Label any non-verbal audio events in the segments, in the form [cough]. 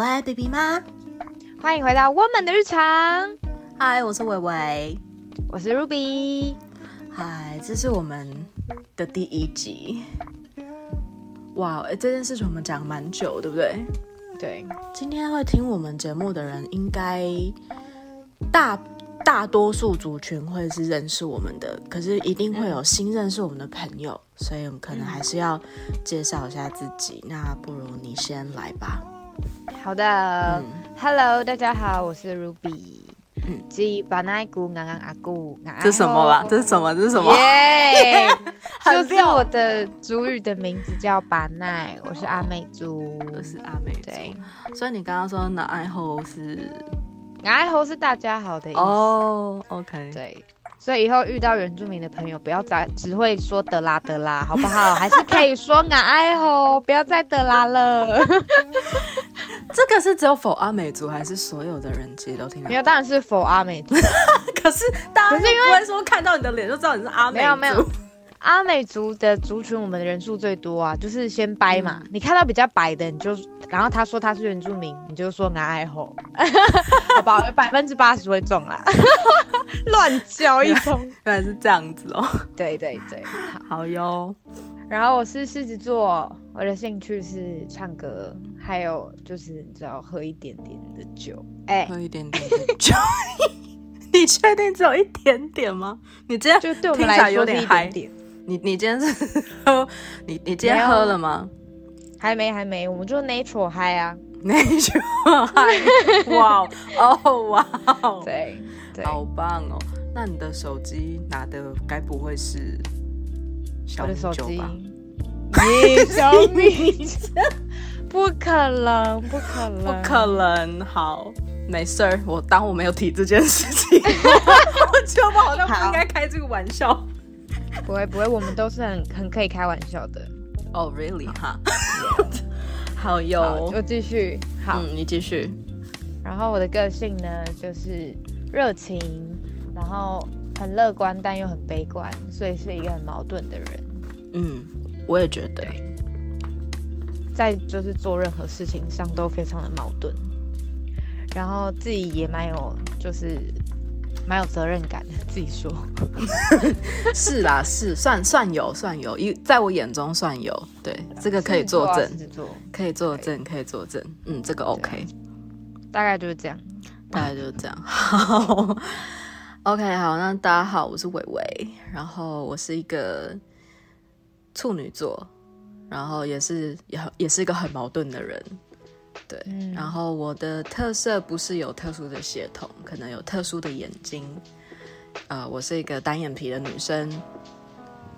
喂，baby 吗？欢迎回到我们的日常。嗨，我是伟伟，我是 Ruby。嗨，这是我们的第一集。哇，哎，这件事情我们讲蛮久，对不对？对。今天会听我们节目的人，应该大大多数族群会是认识我们的，可是一定会有新认识我们的朋友，所以我们可能还是要介绍一下自己。那不如你先来吧。好的，Hello，大家好，我是 Ruby。嗯，吉巴奈姑刚刚阿姑，这是什么啦？这是什么？这是什么？耶，[laughs] 就是我的主语的名字叫巴奈，我是阿美族，我是阿美族。所以你刚刚说那爱猴是，爱猴是大家好的意思哦。OK，对。所以以后遇到原住民的朋友，不要再只会说德拉德拉，好不好？还是可以说俺爱吼，不要再德拉了。[laughs] 这个是只有否阿美族，还是所有的人其实都听？没有，当然是否阿美族。[laughs] 可是大家不会说看到你的脸就知道你是阿美族。没有没有。阿美族的族群，我们的人数最多啊，就是先掰嘛。你看到比较白的，你就然后他说他是原住民，你就说拿爱吼，[laughs] 好吧，百分之八十会中啦。[laughs] 乱叫一通，原来是这样子哦。对对对，好哟。然后我是狮子座，我的兴趣是唱歌，还有就是只要喝一点点的酒。哎，喝一点点的酒。[laughs] 你确定只有一点点吗？你今天就对我们来说有点嗨。你你今天是 [laughs] 喝你你今天喝了吗？还没还没，我们就 natural 嗨啊，[laughs] natural 嗨，哇哦哇哦，对对，好棒哦。那你的手机拿的该不会是小米酒吧？你小米不可能不可能不可能，好，没事儿，我当我没有提这件事情，我觉得我好像不应该开这个玩笑。不会不会，我们都是很很可以开玩笑的。哦，really 哈，[laughs] 好有，我继续。好，你继续。然后我的个性呢，就是热情，然后很乐观，但又很悲观，所以是一个很矛盾的人。嗯，我也觉得，在就是做任何事情上都非常的矛盾，然后自己也蛮有就是。蛮有责任感的，自己说。[laughs] [laughs] 是啦，是算算有，算有，一在我眼中算有。对，这个可以作证，可以作证，可以作证。嗯，这个 OK。大概就是这样，大概就是这样。[laughs] 好，OK，好，那大家好，我是伟伟，然后我是一个处女座，然后也是也也是一个很矛盾的人。对，然后我的特色不是有特殊的血统，可能有特殊的眼睛。呃，我是一个单眼皮的女生，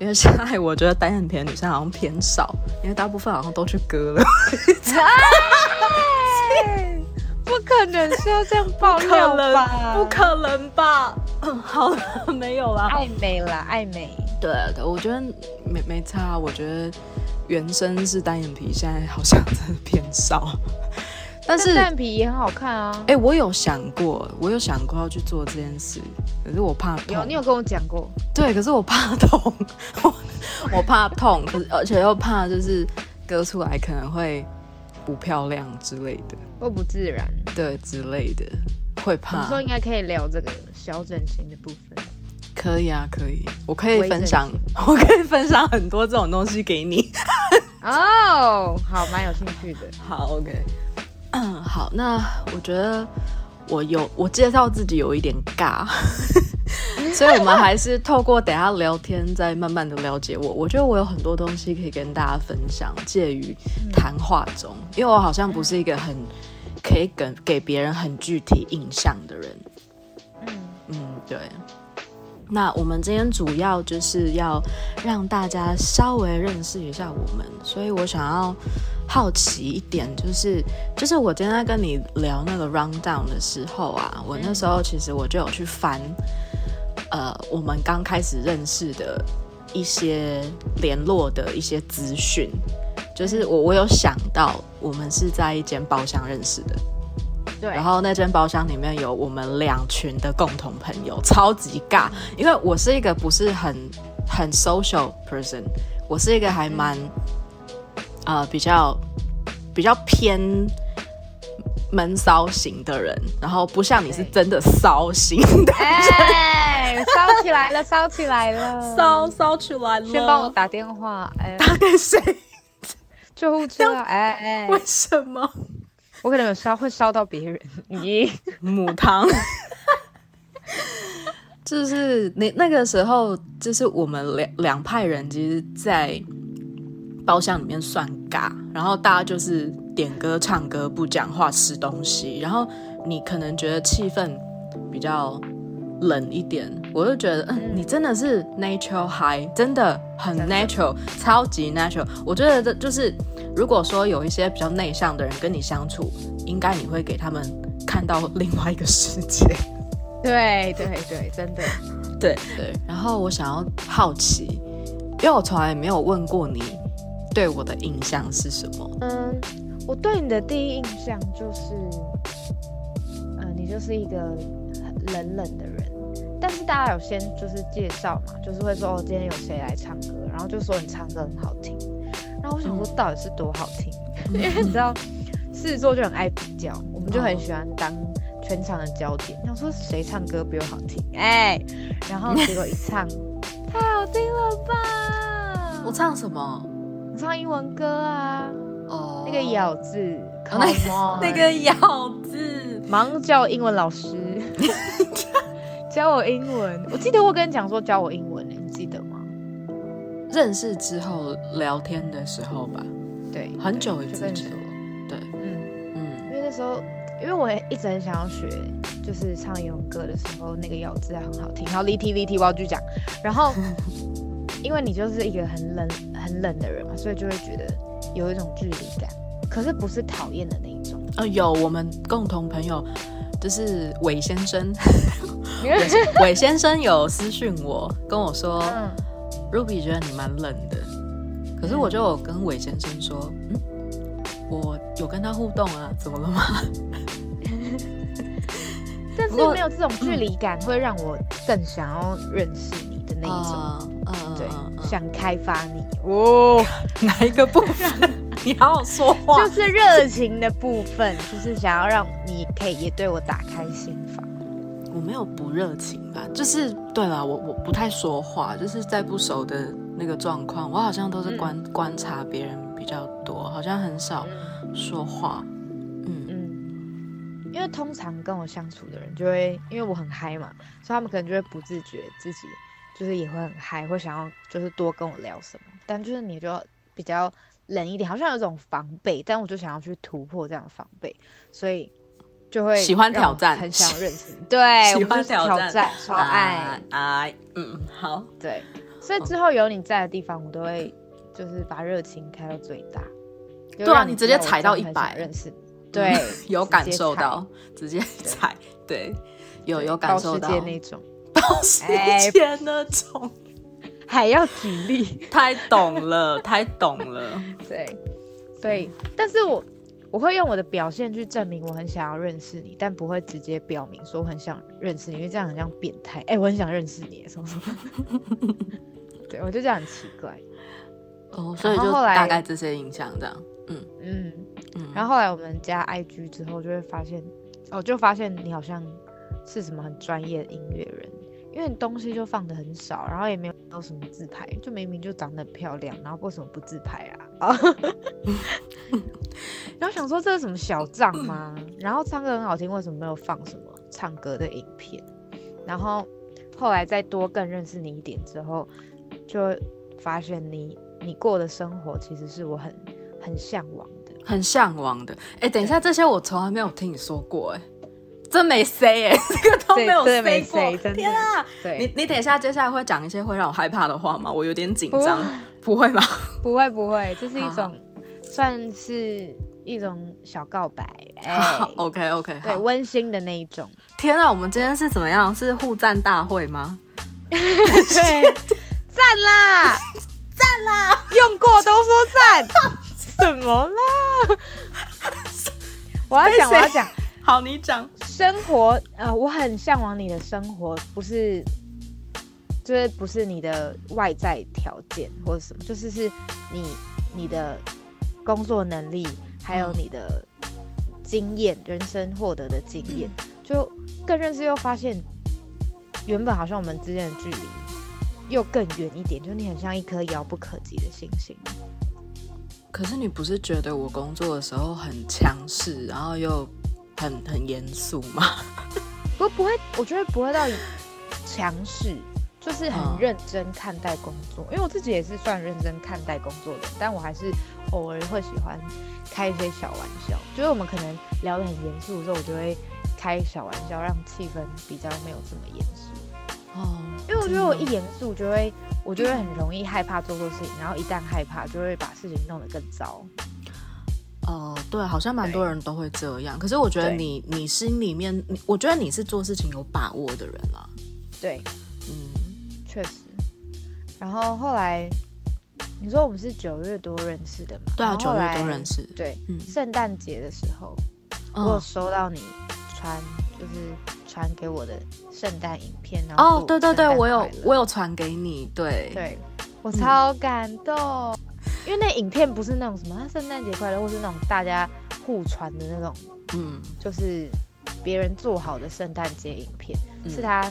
因为现在我觉得单眼皮的女生好像偏少，因为大部分好像都去割了。不可能是要这样爆料吧？不可能吧？嗯，好了，没有了。爱美了，爱美。对对，我觉得没没差。我觉得原生是单眼皮，现在好像真的偏少。[laughs] 但是单眼皮也很好看啊！哎，我有想过，我有想过要去做这件事，可是我怕痛。有，你有跟我讲过。对，可是我怕痛，我怕痛，可是而且又怕就是割出来可能会不漂亮之类的，或不自然，对之类的，会怕。说应该可以聊这个小整形的部分。可以啊，可以，我可以分享，[laughs] 我可以分享很多这种东西给你。哦，好，蛮有兴趣的。[laughs] 好，OK。嗯，好，那我觉得我有我介绍自己有一点尬，[laughs] 所以我们还是透过等下聊天，再慢慢的了解我。我觉得我有很多东西可以跟大家分享，介于谈话中，因为我好像不是一个很可以给给别人很具体印象的人。嗯嗯，对。那我们今天主要就是要让大家稍微认识一下我们，所以我想要好奇一点，就是就是我今天跟你聊那个 rundown 的时候啊，我那时候其实我就有去翻，呃，我们刚开始认识的一些联络的一些资讯，就是我我有想到我们是在一间包厢认识的。然后那间包厢里面有我们两群的共同朋友，超级尬。因为我是一个不是很很 social person，我是一个还蛮呃比较比较偏闷骚型的人，然后不像你是真的骚型的，哎，骚起来了，骚起来了，骚骚起来了。先帮我打电话，哎，打给谁？[laughs] 救护车，[laughs] 哎哎，为什么？我可能有烧，会烧到别人。咦，[laughs] 母汤。[laughs] 就是那那个时候，就是我们两两派人，其实，在包厢里面算尬，然后大家就是点歌、唱歌、不讲话、吃东西，然后你可能觉得气氛比较冷一点，我就觉得，嗯，你真的是 natural high，真的很 natural，超级 natural。我觉得这就是，如果说有一些比较内向的人跟你相处，应该你会给他们看到另外一个世界。对对对，真的，对对。然后我想要好奇，因为我从来没有问过你对我的印象是什么。嗯，我对你的第一印象就是，嗯，你就是一个冷冷的人。但是大家有先就是介绍嘛，就是会说哦，今天有谁来唱歌，然后就说你唱歌很好听。然后我想说到底是多好听，因为你知道，狮子座就很爱比较，我们就很喜欢当。全场的焦点，想说谁唱歌比我好听？哎，然后结果一唱，太好听了吧！我唱什么？我唱英文歌啊。哦，那个咬字，[laughs] 那个咬字，忙叫英文老师 [laughs] 教我英文。我记得我跟你讲说教我英文，你记得吗？认识之后聊天的时候吧。对，很久之前。对，嗯嗯，因为那时候。因为我也一直很想要学，就是唱英文歌的时候，那个咬字还很好听。然后 L T V T 我要去讲，然后 [laughs] 因为你就是一个很冷很冷的人嘛，所以就会觉得有一种距离感，可是不是讨厌的那一种。呃，有我们共同朋友，就是韦先生，[laughs] 韦先生有私讯我跟我说，Ruby 觉得你蛮冷的，可是我就有跟韦先生说，嗯，我有跟他互动啊，怎么了吗？[laughs] 但是没有这种距离感，会让我更想要认识你的那一种，嗯，对，想开发你。哦，[laughs] 哪一个部分？你好好说话，就是热情的部分，就是想要让你可以也对我打开心房。我没有不热情吧？就是对了，我我不太说话，就是在不熟的那个状况，我好像都是观观察别人比较多，好像很少说话。嗯嗯因为通常跟我相处的人就会，因为我很嗨嘛，所以他们可能就会不自觉自己就是也会很嗨，会想要就是多跟我聊什么。但就是你就比较冷一点，好像有种防备，但我就想要去突破这样的防备，所以就会喜欢挑战，很想认识。[laughs] 对，喜欢挑战，超爱爱。嗯，好，对。所以之后有你在的地方，我都会就是把热情开到最大。对啊，你直接踩到一百，认识。[laughs] 对，[laughs] 有感受到，直接踩，对，有有感受到那种，到时间那种，还要举例，太懂了，[laughs] 太懂了，对，对，但是我我会用我的表现去证明我很想要认识你，但不会直接表明说我很想认识你，因为这样很像变态。哎，我很想认识你，什么什么，[laughs] 对我就这样很奇怪。哦，所以就大概这些影响这样，嗯。嗯。然后后来我们加 IG 之后，就会发现，哦，就发现你好像是什么很专业的音乐人，因为你东西就放的很少，然后也没有有什么自拍，就明明就长得很漂亮，然后为什么不自拍啊？啊，[laughs] 然后想说这是什么小账吗？然后唱歌很好听，为什么没有放什么唱歌的影片？然后后来再多更认识你一点之后，就发现你你过的生活其实是我很很向往的。很向往的，哎，等一下，这些我从来没有听你说过，哎，真没 say，哎，[laughs] 这个都没有 say 过，天啊！你你等一下，接下来会讲一些会让我害怕的话吗？我有点紧张，不会吗？不会不会，这是一种算是一种小告白，哎，OK OK，对，温馨的那一种。天啊，我们今天是怎么样？是互赞大会吗？对，[laughs] 赞啦，[laughs] 赞啦，用过都说赞。怎么啦？我要讲，我要讲。好，你讲。生活，呃，我很向往你的生活，不是，就是不是你的外在条件或者什么，就是是你你的工作能力，还有你的经验，人生获得的经验，就更认识又发现，原本好像我们之间的距离又更远一点，就你很像一颗遥不可及的星星。可是你不是觉得我工作的时候很强势，然后又很很严肃吗？[laughs] 不不会，我觉得不会到强势，就是很嗯认真看待工作。因为我自己也是算认真看待工作的，但我还是偶尔会喜欢开一些小玩笑。就是我们可能聊得很严肃的时候，我就会开小玩笑，让气氛比较没有这么严肃。哦，因为我觉得我一严肃就会，我就会很容易害怕做错事情，然后一旦害怕就会把事情弄得更糟。哦，对，好像蛮多人都会这样。可是我觉得你你心里面，你我觉得你是做事情有把握的人啦。对，嗯，确实。然后后来你说我们是九月多认识的嘛？对啊，九月多认识。对，嗯圣诞节的时候，我有哦收到你传，就是传给我的圣诞影片，然后哦，祝对对对，我有我有传给你，对对，我超感动，因为那影片不是那种什么啊圣诞节快乐，或是那种大家互传的那种，嗯，就是别人做好的圣诞节影片，嗯是他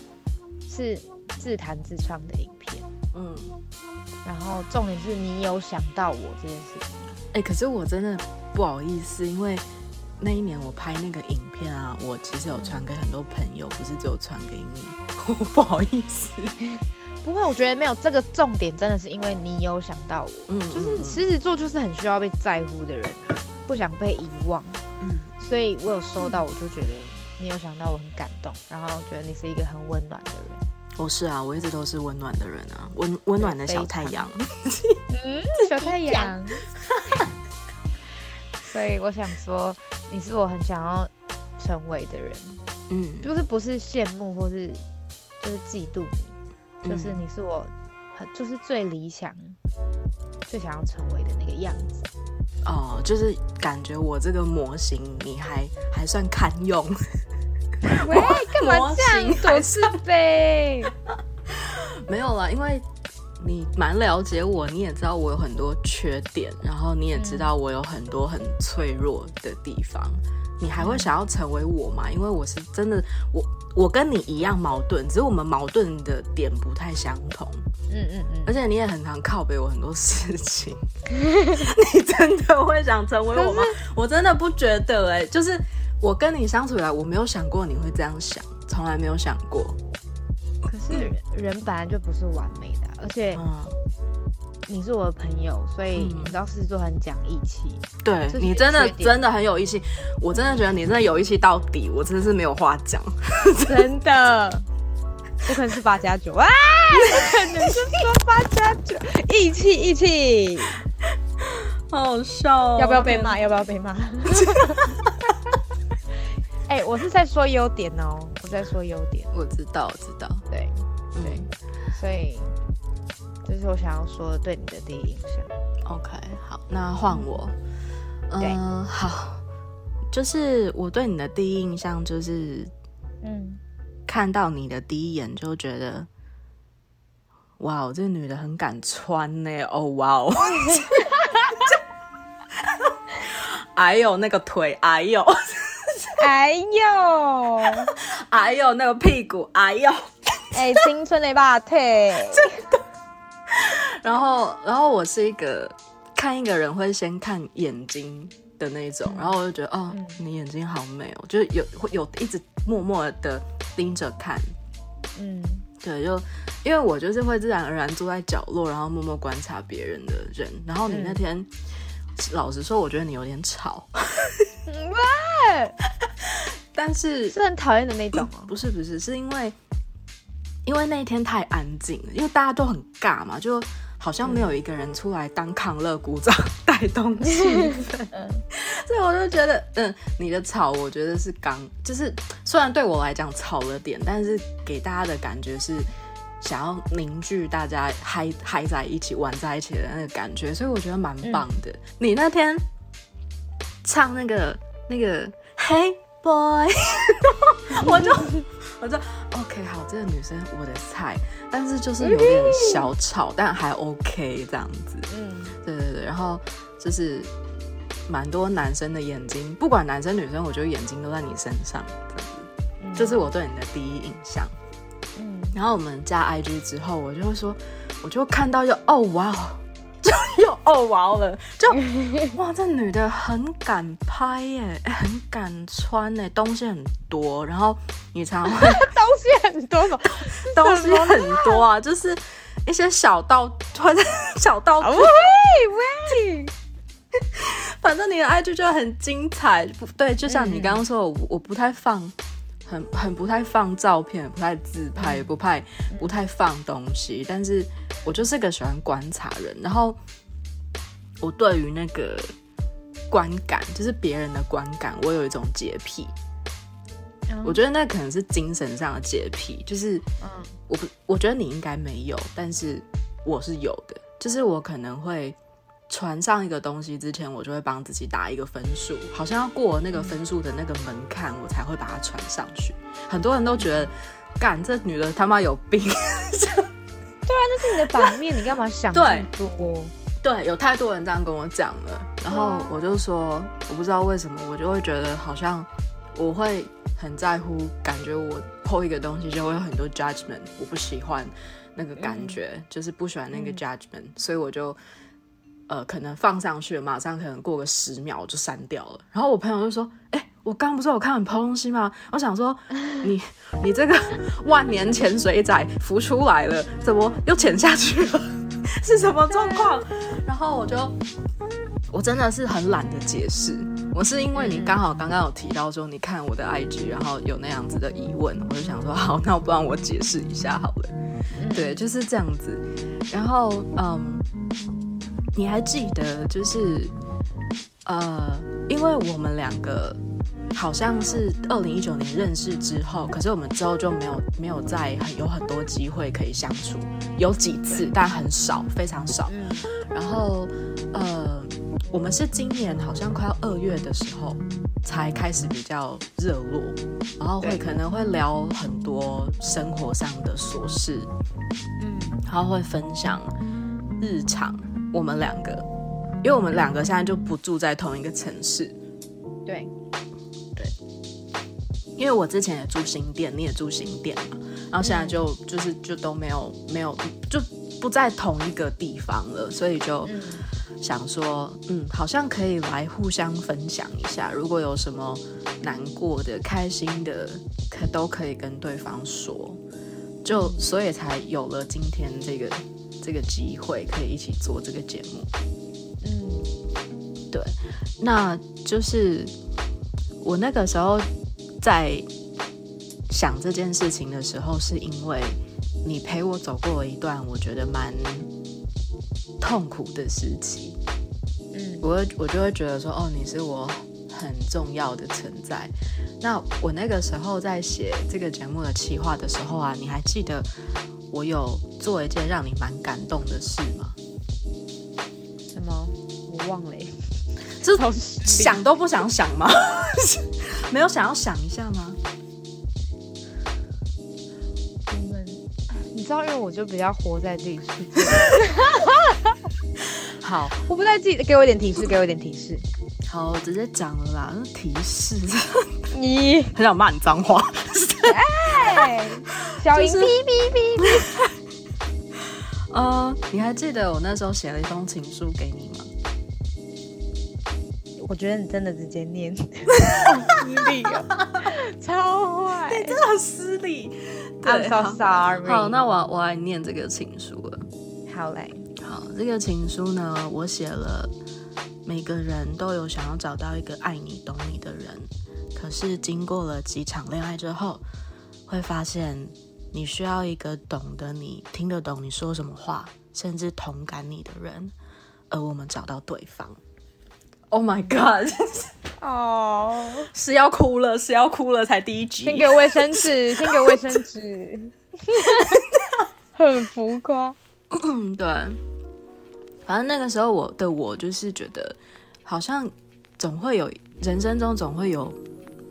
是自弹自唱的影片。嗯，然后重点是你有想到我这件事情，哎、可是我真的不好意思，因为那一年我拍那个影片啊，我其实有传给很多朋友，不是只有传给你，[laughs] 我不好意思。不会，我觉得没有这个重点，真的是因为你有想到我，嗯，就是嗯狮子座就是很需要被在乎的人啊，不想被遗忘，嗯。所以我有收到，我就觉得你有想到我很感动，然后觉得你是一个很温暖的人。我是啊，我一直都是温暖的人啊，温温暖的小太阳。[laughs] 嗯，小太阳。[laughs] 所以我想说，你是我很想要成为的人，嗯，就是不是羡慕或是就是嫉妒你，就是嗯你是我很就是最理想、最想要成为的那个样子。哦，就是感觉我这个模型你还还算堪用。喂，[laughs] 干嘛这样模型还躲是非？[laughs] 没有啦，因为你蛮了解我，你也知道我有很多缺点，然后你也知道我有很多很脆弱的地方。你还会想要成为我吗？因为我是真的，我我跟你一样矛盾，只是我们矛盾的点不太相同。嗯嗯嗯。而且你也很常靠背我很多事情，[laughs] 你真的会想成为我吗？我真的不觉得哎、就是我跟你相处以来，我没有想过你会这样想，从来没有想过。可是人本来就不是完美的啊、而且嗯，你是我的朋友，所以嗯你知道狮子座很讲义气。对你真的真的很有义气，我真的觉得你真的有义气到底，我真的是没有话讲。[laughs] 真的，不可能是八加九啊，不可能是说八加九，义气义气，好好笑、哦要不要被骂？？要不要被骂？[laughs] 哎、我是在说优点哦，我在说优点，我知道，我知道。对，对所以这是我想要说的对你的第一印象。，OK，好，那换我。对。嗯，好，就是我对你的第一印象就是嗯，看到你的第一眼就觉得，哇哦，这个女的很敢穿呢，哦哇哦，[laughs] 哎呦那个腿，哎呦，哎呦，哎呦那个屁股，哎呦，哎、青春的霸腿，[laughs] [laughs] 然后然后我是一个看一个人会先看眼睛的那种，然后我就觉得哦，嗯。你眼睛好美哦，就是有会有一直默默的盯着看，嗯。对，就因为我就是会自然而然坐在角落，然后默默观察别人的人。然后你那嗯。天，老实说，我觉得你有点吵，[laughs] 但是是很讨厌的那种哦。不是不是，是因为因为那一天太安静了，因为大家都很尬嘛，就好像没有一个人出来当康乐鼓掌 [laughs] 带动气氛，[laughs] 嗯。所以我就觉得，嗯，你的吵，我觉得是刚，就是虽然对我来讲吵了点，但是给大家的感觉是想要凝聚大家嗨嗨在一起、玩在一起的那个感觉，所以我觉得蛮棒的。你那天唱那个那个 Hey Boy，[laughs] 我就我就 OK 好，这个女生我的菜，但是就是有点小吵，但还 OK 这样子。嗯。对对对，然后就是蛮多男生的眼睛，不管男生女生，我觉得眼睛都在你身上，这是我对你的第一印象。嗯，然后我们加 IG 之后，我就会说，我就看到就哦哇，就又哦哇了，就哇这女的很敢拍耶，很敢穿哎，东西很多，然后你常会 [laughs] 东西很多吗？东西很多啊，就是一些小道或者小道喂喂。[laughs] 反正你的 IG 就很精彩，不对，就像你刚刚说，我我不太放，很很不太放照片，不太自拍，不太不太放东西，但是我就是个喜欢观察人，然后我对于那个观感，就是别人的观感，我有一种洁癖，我觉得那可能是精神上的洁癖，就是嗯，我不，我觉得你应该没有，但是我是有的，就是我可能会。传上一个东西之前，我就会帮自己打一个分数，好像要过那个分数的那个门槛，我才会把它传上去。很多人都觉得，干这女的他妈有病。[laughs] 对啊，那是你的版面，你干嘛想这么多？对，有太多人这样跟我讲了，然后我就说，我不知道为什么，我就会觉得好像我会很在乎，感觉我抛一个东西就会有很多 judgment，我不喜欢那个感觉，就是不喜欢那个 judgment，所以我就。呃，可能放上去，马上可能过个十秒就删掉了。然后我朋友就说：“哎，我刚不是有看你抛东西吗？”我想说：“你你这个 [laughs] 万年潜水仔浮出来了，怎么又潜下去了？[laughs] 是什么状况？”然后我就我真的是很懒得解释。我是因为你刚好刚刚有提到说你看我的 IG，然后有那样子的疑问，我就想说好，那我不然我解释一下好了。对，就是这样子。然后嗯。你还记得，就是呃，因为我们两个好像是二零一九年认识之后，可是我们之后就没有没有再很有很多机会可以相处，有几次，但很少，非常少。然后呃，我们是今年好像快要二月的时候才开始比较热络，然后会可能会聊很多生活上的琐事，嗯，然后会分享日常。我们两个，因为我们两个现在就不住在同一个城市，对，对，因为我之前也住新店，你也住新店嘛，然后现在就就是就都没有没有就不在同一个地方了，所以就想说，嗯，好像可以来互相分享一下，如果有什么难过的、开心的，可都可以跟对方说，就所以才有了今天这个。这个机会可以一起做这个节目，嗯，对，那就是我那个时候在想这件事情的时候，是因为你陪我走过了一段我觉得蛮痛苦的时期，嗯，我我就会觉得说，哦，你是我很重要的存在。那我那个时候在写这个节目的企划的时候啊，你还记得？我有做一件让你蛮感动的事吗？什么？我忘了。[laughs] 这头想都不想想吗？[laughs] 没有想要想一下吗？你们，你知道，因为我就比较活在自己世界。[laughs] 好，我不在自己，给我一点提示，给我一点提示。好，直接讲了啦。提示，你很想骂你脏话。哎，小音哔哔哔。[laughs] 呃，你还记得我那时候写了一封情书给你吗？我觉得你真的直接念，失礼啊，超坏，你真的很失礼。I'm so sorry。好，那我我来念这个情书了。好嘞，好，这个情书呢，我写了。每个人都有想要找到一个爱你、懂你的人，可是经过了几场恋爱之后，会发现你需要一个懂得你、听得懂你说什么话，甚至同感你的人。而我们找到对方。Oh my god！哦，[laughs] 是要哭了，是要哭了，才第一集。先给卫生纸，先给卫生纸。很浮夸。[laughs] 对。反正那个时候，我的我就是觉得，好像总会有人生中总会有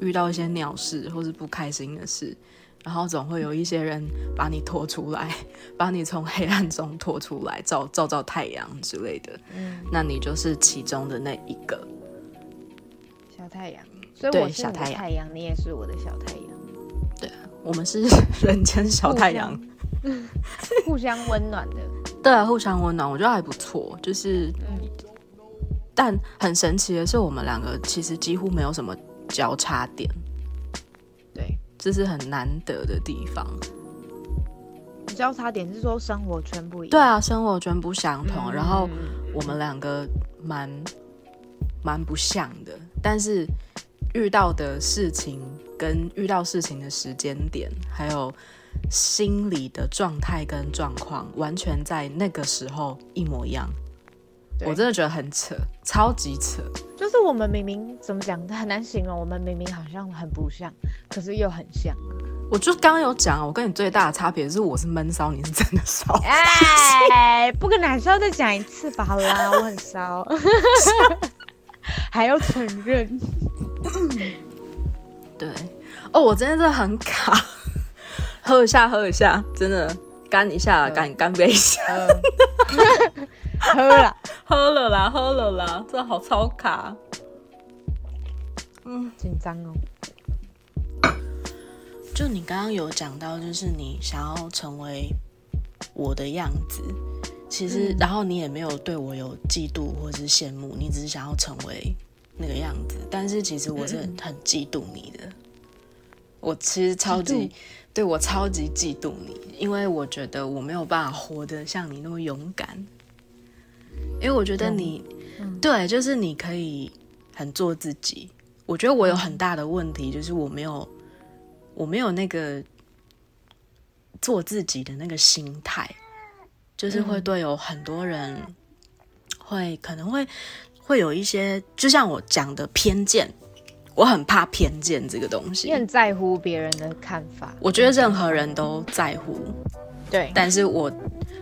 遇到一些鸟事或是不开心的事，然后总会有一些人把你拖出来，[laughs] 把你从黑暗中拖出来，照照照太阳之类的。嗯，那你就是其中的那一个小。太阳，所以我是小太阳太阳，你也是我的小太阳，对我们是 [laughs] 人间小太阳，互相 [laughs] 温暖的。对啊，互相温暖，我觉得还不错。就是，嗯，但很神奇的是，我们两个其实几乎没有什么交叉点，对，这是很难得的地方。交叉点是说生活圈不一样。对啊，生活全不相同，嗯然后嗯我们两个蛮蛮不像的，但是遇到的事情跟遇到事情的时间点，还有心理的状态跟状况，完全在那个时候一模一样。对我真的觉得很扯，超级扯。就是我们明明怎么讲很难形容，我们明明好像很不像，可是又很像。我就刚刚有讲，我跟你最大的差别是我是闷骚，你是真的骚。哎，不跟男生再讲一次吧，好啦，[laughs] 我很骚，还要承认。对，哦，我真的是很卡，喝一下，喝一下，真的干一下，嗯干干杯一下。呃 [laughs] 喝了，[laughs] 喝了啦，喝了啦，这好超卡。嗯紧张哦。就你刚刚有讲到，就是你想要成为我的样子，其实，嗯然后你也没有对我有嫉妒或者是羡慕，你只是想要成为那个样子。但是其实我是很很嫉妒你的，我其实超嫉级对我超级嫉妒你，因为我觉得我没有办法活得像你那么勇敢，因为我觉得你，嗯对，就是你可以很做自己。我觉得我有很大的问题，就是我没有，我没有那个做自己的那个心态，就是会嗯对有很多人会可能会会有一些，就像我讲的偏见，我很怕偏见这个东你西。很在乎别人的看法，我觉得任何人都在乎，对，但是我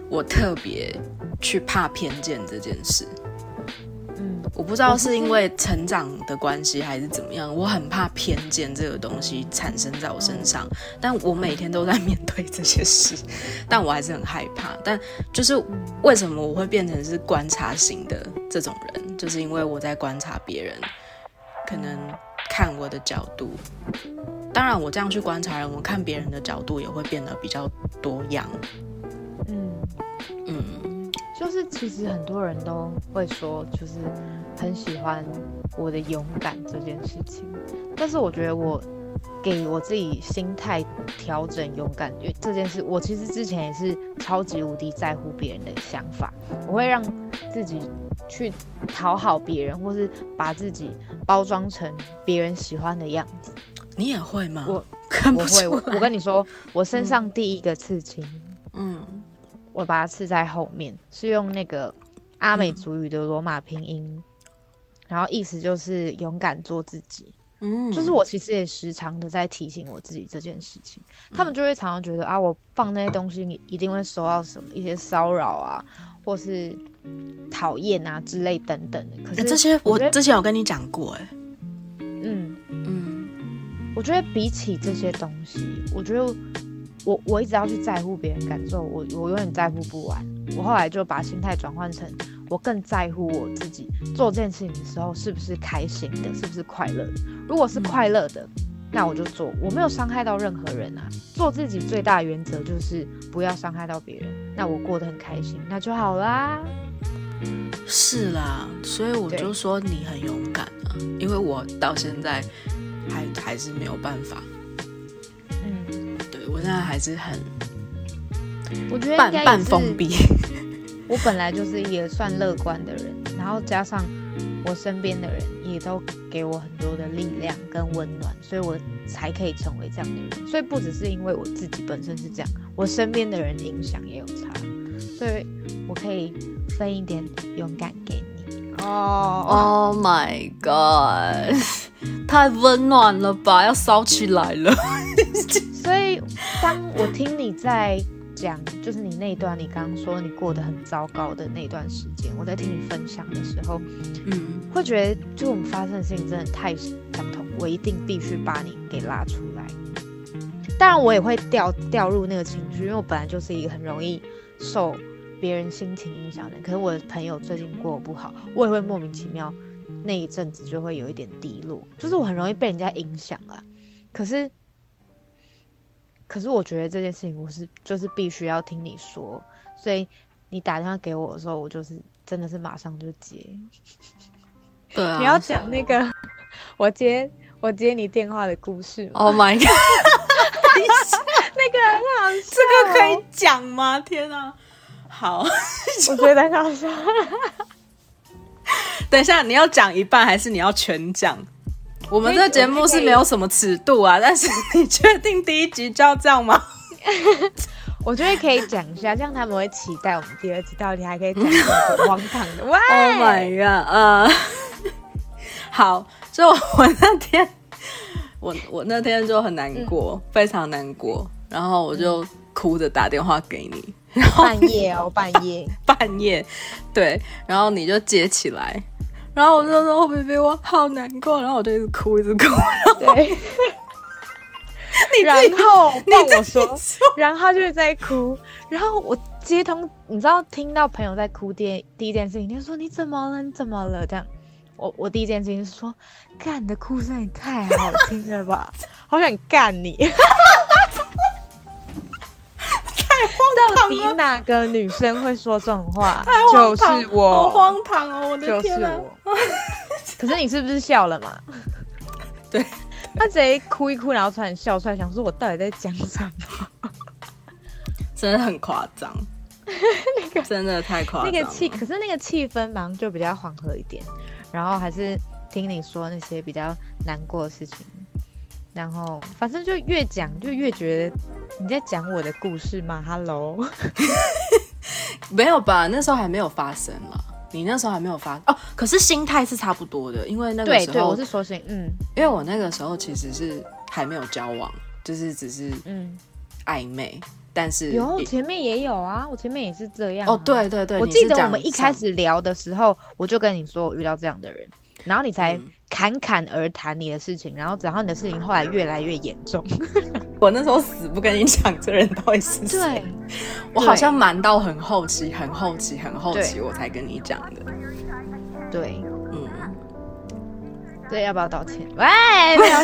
我特别去怕偏见这件事。嗯，我不知道是因为成长的关系还是怎么样，我很怕偏见这个东西产生在我身上，但我每天都在面对这些事，但我还是很害怕。但就是为什么我会变成是观察型的这种人，就是因为我在观察别人，可能看我的角度。当然，我这样去观察人，我看别人的角度也会变得比较多样。嗯。嗯，就是其实很多人都会说，就是很喜欢我的勇敢这件事情，但是我觉得我给我自己心态调整勇敢因为这件事，我其实之前也是超级无敌在乎别人的想法，我会让自己去讨好别人，或是把自己包装成别人喜欢的样子。你也会吗？我看不我会，我我跟你说，我身上第一个刺青，嗯我把它刺在后面，是用那个阿美族语的罗马拼音，然后意思就是勇敢做自己。嗯，就是我其实也时常的在提醒我自己这件事情，他们就会常常觉得啊，我放那些东西，你一定会收到什么一些骚扰啊，或是讨厌啊之类等等的。可是欸这些我之前有跟你讲过、哎，嗯，嗯我觉得比起这些东西，我觉得我我一直要去在乎别人感受，我我永远在乎不完。我后来就把心态转换成，我更在乎我自己做这件事情的时候是不是开心的，是不是快乐的。如果是快乐的，那我就做，我没有伤害到任何人啊。做自己最大的原则就是不要伤害到别人，那我过得很开心，那就好啦。是啦，所以我就说你很勇敢啊，因为我到现在还还是没有办法，我现在还是很我觉得半半封闭，[laughs] 我本来就是也算乐观的人，然后加上我身边的人也都给我很多的力量跟温暖，所以我才可以成为这样的人。所以不只是因为我自己本身是这样，我身边的人影响也有差，所以我可以分一点勇敢给你。哦，Oh my god！太温暖了吧，要烧起来了。[laughs] 所以当我听你在讲，就是你那一段，你刚刚说你过得很糟糕的那段时间，我在听你分享的时候，嗯，会觉得，就我们发生的事情真的太相同，我一定必须把你给拉出来。当然，我也会掉掉入那个情绪，因为我本来就是一个很容易受别人心情影响的人。可是我的朋友最近过得不好，我也会莫名其妙那一阵子就会有一点低落，就是我很容易被人家影响啊。可是，可是我觉得这件事情我是就是必须要听你说，所以你打电话给我的时候，我就是真的是马上就接。[laughs] 对啊，你要讲那个我接我接你电话的故事吗？Oh my god，[laughs] 那个很好笑，这个可以讲吗？天啊！好，[laughs] 我觉得很好笑。等一下，你要讲一半还是你要全讲？我们这个节目是没有什么尺度啊，但是你确定第一集就要这样吗？[laughs] 我觉得可以讲一下，这样他们会期待我们第二集到底还可以讲什么很荒唐的。喂 [laughs] Oh my god！呃，[laughs] 好，就我那天，我我那天就很难过，非常难过，然后我就哭着打电话给你，然后半夜哦，半夜。半夜，对，然后你就接起来，然后我就说：“哦，baby，我好难过。”然后我就一直哭，一直哭。对，[laughs] 你然后你帮我说，然后他就是在哭，然后我接通，你知道听到朋友在哭，第第一件事情就说你怎么了？你怎么了？这样，我我第一件事情是说，干你的哭声也太好听了吧，好想干你。[laughs] 到底哪个女生会说这种话？就是我好，荒唐哦！我的就是天啊！我。[laughs] 可是你是不是笑了嘛？对，他直接哭一哭，然后突然笑出来，想说我到底在讲什么？真的很夸张，[laughs] 真的太夸张。那个气，可是那个气氛马上就比较缓和一点，然后还是听你说那些比较难过的事情，然后反正就越讲就越觉得你在讲我的故事吗，Hello，没有吧？那时候还没有发生了。你那时候还没有发哦，可是心态是差不多的，因为那个对对，时候，我是说心，嗯。因为我那个时候其实是还没有交往，就是只是嗯，暧昧，但是有也前面也有啊，我前面也是这样、啊、哦，对对对，我记得我们一开始聊的时候，我就跟你说我遇到这样的人，然后你才嗯。侃侃而谈你的事情，然后然后你的事情后来越来越严重。[laughs] 我那时候死不跟你讲这人到底是谁，对，我好像瞒到很后期、很后期、很后期我才跟你讲的，对，嗯，对，要不要道歉？喂，没有，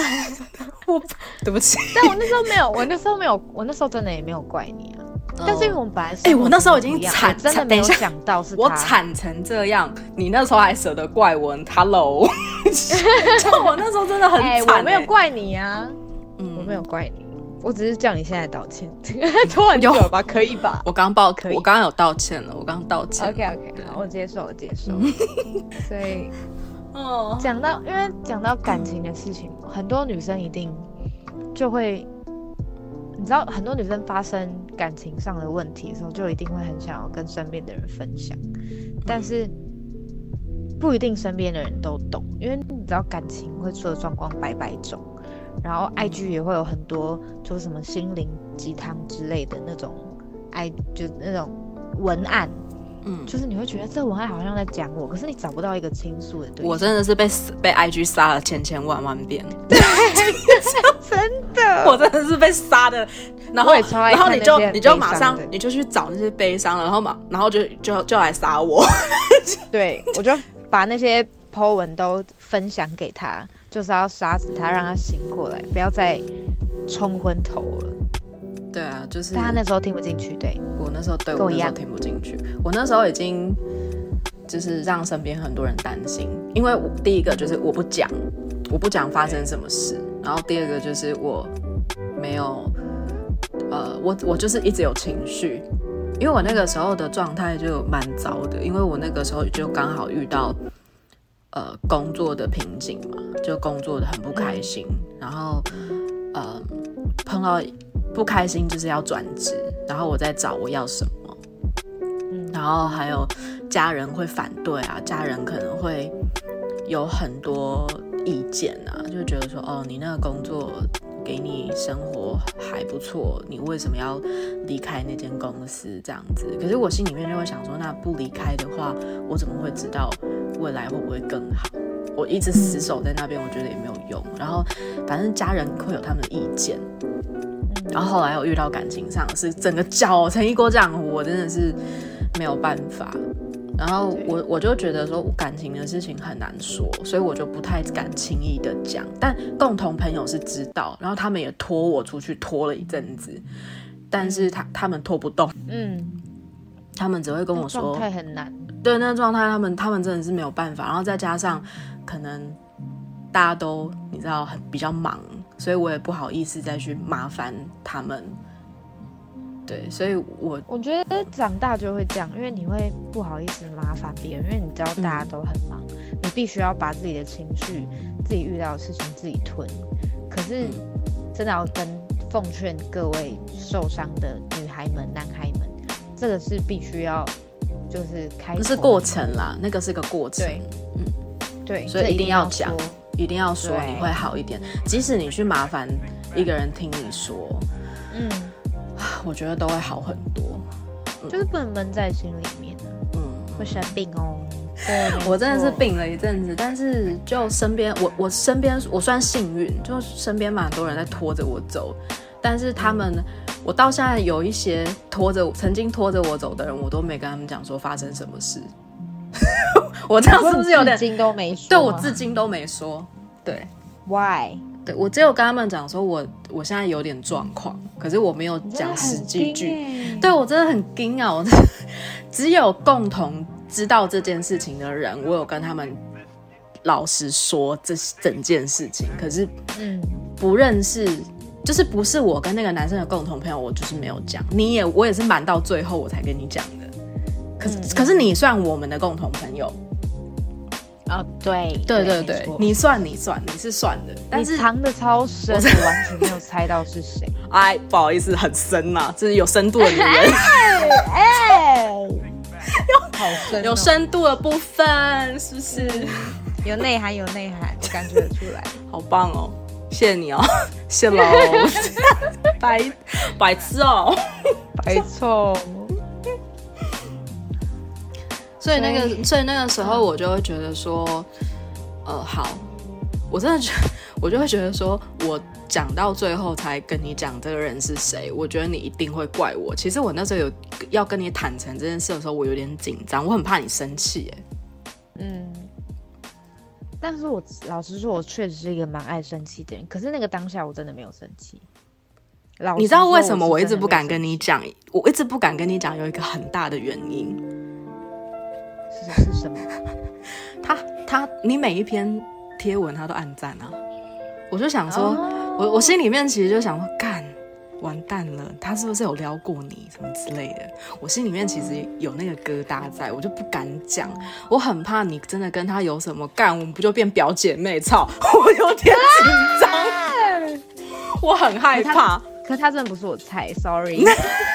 [laughs] 我对不起，但我那时候没有，我那时候没有，我那时候真的也没有怪你啊。但是因为我们本来哎我那时候已经惨真的没有想到是我他惨成这样，你那时候还舍得怪我？Hello，[laughs] 就我那时候真的很哎、惨、我没有，怪你啊，嗯我没有怪你，我只是叫你现在道歉，[laughs] 拖很久了吧？可以吧我刚报，可以我刚刚有道歉了，我刚刚道歉。？OK OK，好，我接受，我接受。所以 [laughs] 哦，讲到，因为讲到感情的事情，很多女生一定就会，你知道，很多女生发生感情上的问题的时候，就一定会很想要跟身边的人分享，但是不一定身边的人都懂，因为你知道感情会出的状况百百种，然后 IG 也会有很多就是什么心灵鸡汤之类的那种爱，就那种文案，嗯，就是你会觉得这文案好像在讲我，可是你找不到一个倾诉的对象。我真的是被被 IG 杀了千千万万遍，[laughs] [laughs] 真的，我真的是被杀的。然后然后你就你就马上你就去找那些悲伤了，然后嘛然后就就就来杀我。[laughs] 对我就把那些 po 文都分享给他，就是要杀死他，让他醒过来，不要再冲昏头了。对啊，就是但他那时候听不进去，对，我那时候对我那时候听不进去，我那时候已经就是让身边很多人担心，因为我第一个就是我不讲，我不讲发生什么事，然后第二个就是我没有，呃，我我就是一直有情绪，因为我那个时候的状态就蛮糟的，因为我那个时候就刚好遇到呃工作的瓶颈嘛，就工作的很不开心，然后呃碰到不开心就是要转职，然后我在找我要什么，嗯然后还有家人会反对啊，家人可能会有很多意见啊，就觉得说哦，你那个工作给你生活还不错，你为什么要离开那间公司这样子？可是我心里面就会想说，那不离开的话，我怎么会知道未来会不会更好？我一直死守在那边，我觉得也没有用。然后反正家人会有他们的意见，然后后来我遇到感情上是整个搅成一锅浆糊，我真的是没有办法。然后我我就觉得说感情的事情很难说，所以我就不太敢轻易的讲。但共同朋友是知道，然后他们也拖我出去拖了一阵子，但是他他们拖不动，嗯，他们只会跟我说状态很难。对那个状态，他们他们真的是没有办法。然后再加上可能大家都你知道很比较忙，所以我也不好意思再去麻烦他们。对，所以我我觉得长大就会这样，因为你会不好意思麻烦别人，因为你知道大家都很忙，你必须要把自己的情绪、自己遇到的事情自己吞。可是真的要跟奉劝各位受伤的女孩们、男孩们，这个是必须要就是开，不是过程啦，那个是个过程，对，嗯，对，所以一定要讲，一定要说，你会好一点。即使你去麻烦一个人听你说，嗯，我觉得都会好很多。就是不能闷在心里面啊，嗯，会生病哦。对，[laughs] 我真的是，病了一阵子，但是就身边我我身边我算幸运，就身边蛮多人在拖着我走，但是他们我到现在有一些拖着曾经拖着我走的人，我都没跟他们讲说发生什么事。[laughs] 我这样是不是有点至？今都没说？对我至今都没说。对 why？对，我只有跟他们讲说我我现在有点状况，可是我没有讲实际句。对我真的很惊啊！我只有共同知道这件事情的人，我有跟他们老实说这整件事情。可是嗯，不认识，就是不是我跟那个男生的共同朋友，我就是没有讲。你也我也是瞒到最后我才跟你讲的。可是、可是你算我们的共同朋友，哦，对，对对对，你算你算你是算的，但是藏的超深，我完全没有猜到是谁。[laughs] 哎不好意思，很深呐、这是有深度的女人。[laughs] 哎，好深哦，有深度的部分，是不是？[laughs] 有内涵，有内涵，我感觉得出来。好棒哦！谢谢你哦，谢喽，白白痴哦。白错，所以那个，所以那个时候我就会觉得说，呃，好，我真的觉得，[laughs] 我就会觉得说，我讲到最后才跟你讲这个人是谁，我觉得你一定会怪我。其实我那时候有要跟你坦诚这件事的时候，我有点紧张，我很怕你生气，哎，嗯。但是我老实说，我确实是一个蛮爱生气的人。可是那个当下，我真的没有生气。老你知道为什么我一直不敢跟你讲？我一直不敢跟你讲，有一个很大的原因。是是什么？他他，你每一篇贴文他都按赞啊，我就想说，哦我我心里面其实就想说，干完蛋了，他是不是有撩过你什么之类的？我心里面其实有那个疙瘩在，我就不敢讲，我很怕你真的跟他有什么干，我们不就变表姐妹？操，[laughs] 我有点紧张，[laughs] 我很害怕。可他真的不是我菜，sorry。[laughs]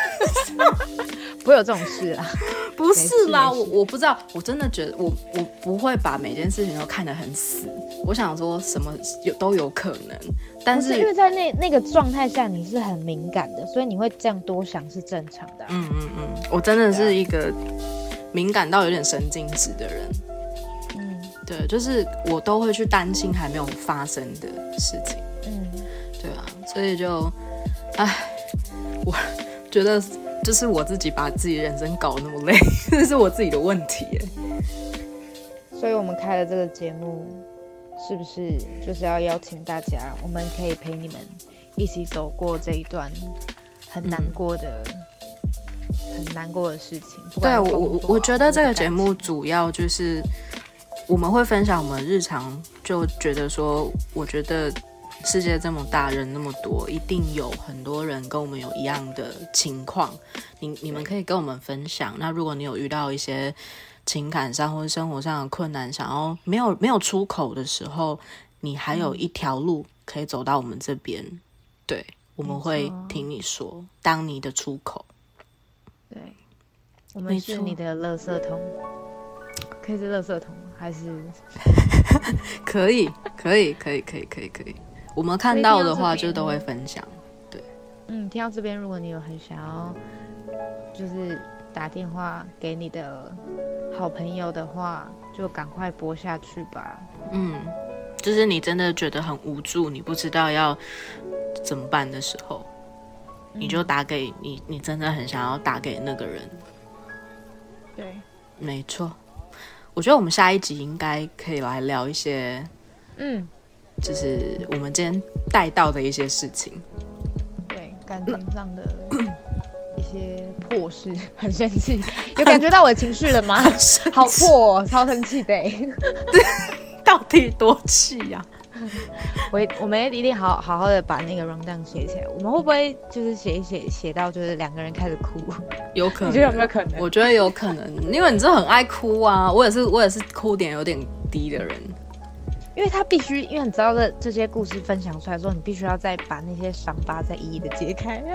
不会有这种事啊。[laughs] 不是啦，我我不知道，我真的觉得我我不会把每件事情都看得很死。我想说什么有都有可能，但不是因为在那那个状态下你是很敏感的，所以你会这样多想是正常的啊、嗯嗯嗯，我真的是一个敏感到有点神经质的人。嗯对，就是我都会去担心还没有发生的事情。嗯，对啊，所以就，唉，我觉得就是我自己把自己人生搞那么累，[laughs] 这是我自己的问题耶。所以我们开了这个节目，是不是就是要邀请大家，我们可以陪你们一起走过这一段很难过的、很难过的事情。对我我觉得这个节目主要就是我们会分享我们日常，就觉得说，我觉得世界这么大，人那么多，一定有很多人跟我们有一样的情况。你你们可以跟我们分享。那如果你有遇到一些情感上或者生活上的困难，想要没有没有出口的时候，你还有一条路可以走到我们这边。对，我们会听你说，当你的出口。对，我们是你的垃圾桶，可以是垃圾桶还是 [laughs] 可以，可以，可以，可以，可以，可以。我们看到的话，就都会分享。对嗯，听到这边，如果你有很想要，就是打电话给你的好朋友的话，就赶快拨下去吧。嗯，就是你真的觉得很无助，你不知道要怎么办的时候，你就打给你，你真的很想要打给那个人。对，没错。我觉得我们下一集应该可以来聊一些，嗯，就是我们今天带到的一些事情。对，感情上的一些破事，[laughs] 很生气，[laughs] 有感觉到我的情绪了吗？好破、哦，超生气的欸。[laughs] 到底多气呀、我我们一定好好好的把那个 round down 写起来。我们会不会就是写一写写到就是两个人开始哭？有可你觉得有能，没有可能？我觉得有可能，因为你真的很爱哭啊。我也是，我也是哭点有点低的人。因为他必须，因为你知道这这些故事分享出来之后，你必须要再把那些伤疤再一一的揭开。啊！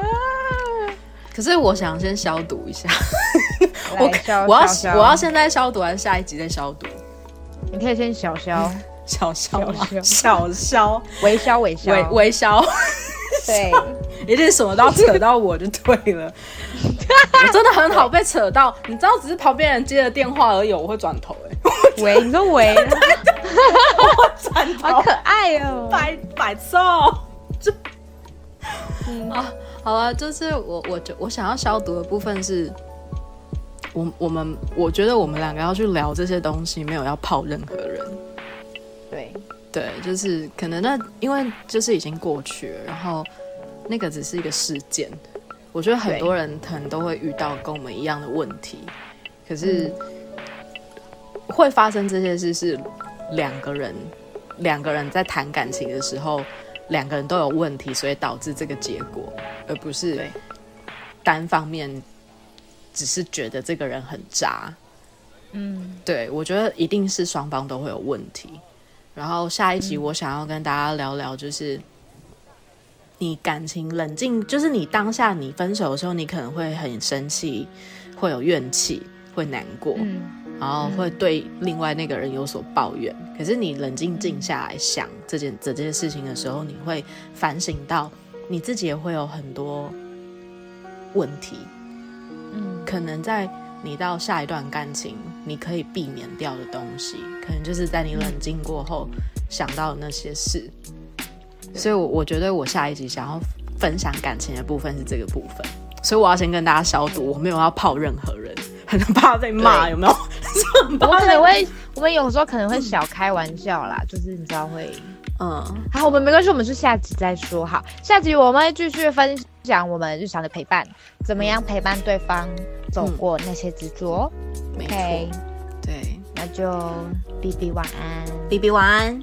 可是我想先消毒一下，[laughs] [laughs] 我我要我要，现在消毒还是下一集再消毒？你可以先小消。小消吗小小消，微消微消。微微消，对，[laughs] 一定什么都要扯到我就对了。我真的很好被扯到，你知道，只是旁边人接了电话而已，我会转头哎、喂你说微，[laughs] 转头好可爱哦！摆摆错，就啊，好了，就是我我就我想要消毒的部分是，我我们我觉得我们两个要去聊这些东西，没有要泡任何人。对，对，就是可能那因为就是已经过去了，然后那个只是一个事件。我觉得很多人可能都会遇到跟我们一样的问题，可是会发生这些事是两个人两个人在谈感情的时候，两个人都有问题，所以导致这个结果，而不是单方面只是觉得这个人很渣。嗯，对，我觉得一定是双方都会有问题。然后下一集我想要跟大家聊聊，就是你感情冷静，就是你当下你分手的时候，你可能会很生气，会有怨气，会难过，嗯，然后会对另外那个人有所抱怨。可是你冷静静下来想这件这件事情的时候，你会反省到你自己也会有很多问题，嗯，可能在你到下一段感情，你可以避免掉的东西，可能就是在你冷静过后想到的那些事。所以我，我觉得我下一集想要分享感情的部分是这个部分，所以我要先跟大家消毒，我没有要泡任何人，很怕被骂，有没有？[laughs] 我们可能会，我们有时候可能会小开玩笑啦，就是你知道会。嗯，好，我们没关系，我们是下集再说。好，下集我们会继续分享我们日常的陪伴，怎么样陪伴对方走过那些执着。OK，对那就 B B 晚安。，B B 晚安。